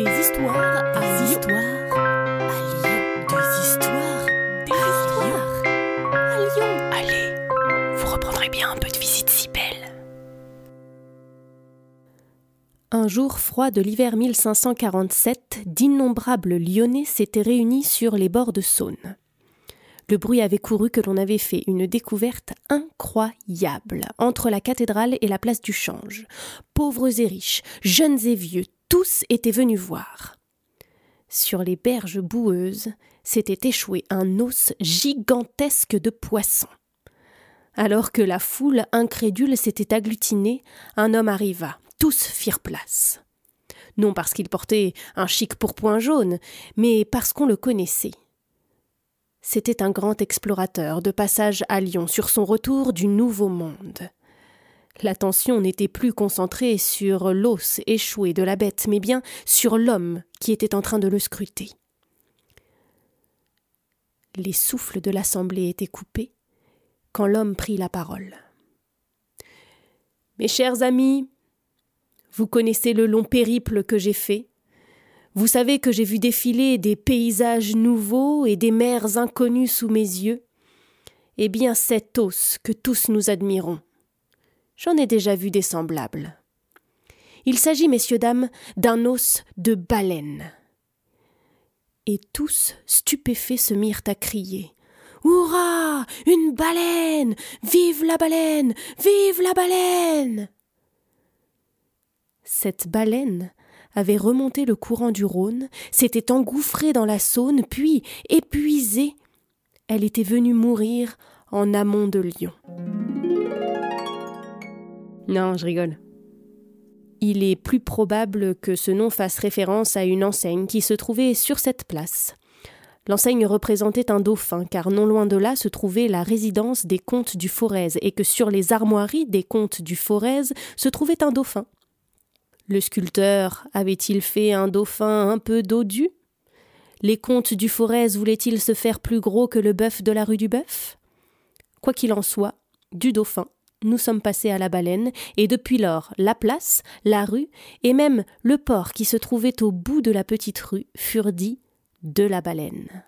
Des histoires à Des histoires à Lyon. Des histoires Des histoires à Lyon. Allez, vous reprendrez bien un peu de visite si belle. Un jour froid de l'hiver 1547, d'innombrables Lyonnais s'étaient réunis sur les bords de Saône. Le bruit avait couru que l'on avait fait une découverte incroyable entre la cathédrale et la place du Change. Pauvres et riches, jeunes et vieux, tous étaient venus voir. Sur les berges boueuses s'était échoué un os gigantesque de poisson. Alors que la foule incrédule s'était agglutinée, un homme arriva. Tous firent place. Non parce qu'il portait un chic pourpoint jaune, mais parce qu'on le connaissait. C'était un grand explorateur de passage à Lyon sur son retour du Nouveau Monde. L'attention n'était plus concentrée sur l'os échoué de la bête, mais bien sur l'homme qui était en train de le scruter. Les souffles de l'assemblée étaient coupés quand l'homme prit la parole. Mes chers amis, vous connaissez le long périple que j'ai fait. Vous savez que j'ai vu défiler des paysages nouveaux et des mers inconnues sous mes yeux. Eh bien, cet os que tous nous admirons. J'en ai déjà vu des semblables. Il s'agit, messieurs, dames, d'un os de baleine. Et tous, stupéfaits, se mirent à crier. Hurrah Une baleine Vive la baleine Vive la baleine Cette baleine avait remonté le courant du Rhône, s'était engouffrée dans la Saône, puis, épuisée, elle était venue mourir en amont de Lyon. Non, je rigole. Il est plus probable que ce nom fasse référence à une enseigne qui se trouvait sur cette place. L'enseigne représentait un dauphin, car non loin de là se trouvait la résidence des comtes du Forez, et que sur les armoiries des comtes du Forez se trouvait un dauphin. Le sculpteur avait-il fait un dauphin un peu dodu? Les comtes du Forez voulaient-ils se faire plus gros que le bœuf de la rue du Bœuf? Quoi qu'il en soit, du dauphin, nous sommes passés à la baleine, et depuis lors, la place, la rue, et même le port qui se trouvait au bout de la petite rue furent dits de la baleine.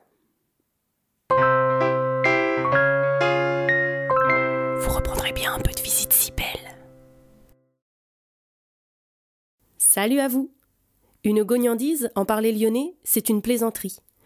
Vous reprendrez bien un peu de visite si belle. Salut à vous Une gognandise, en parler lyonnais, c'est une plaisanterie.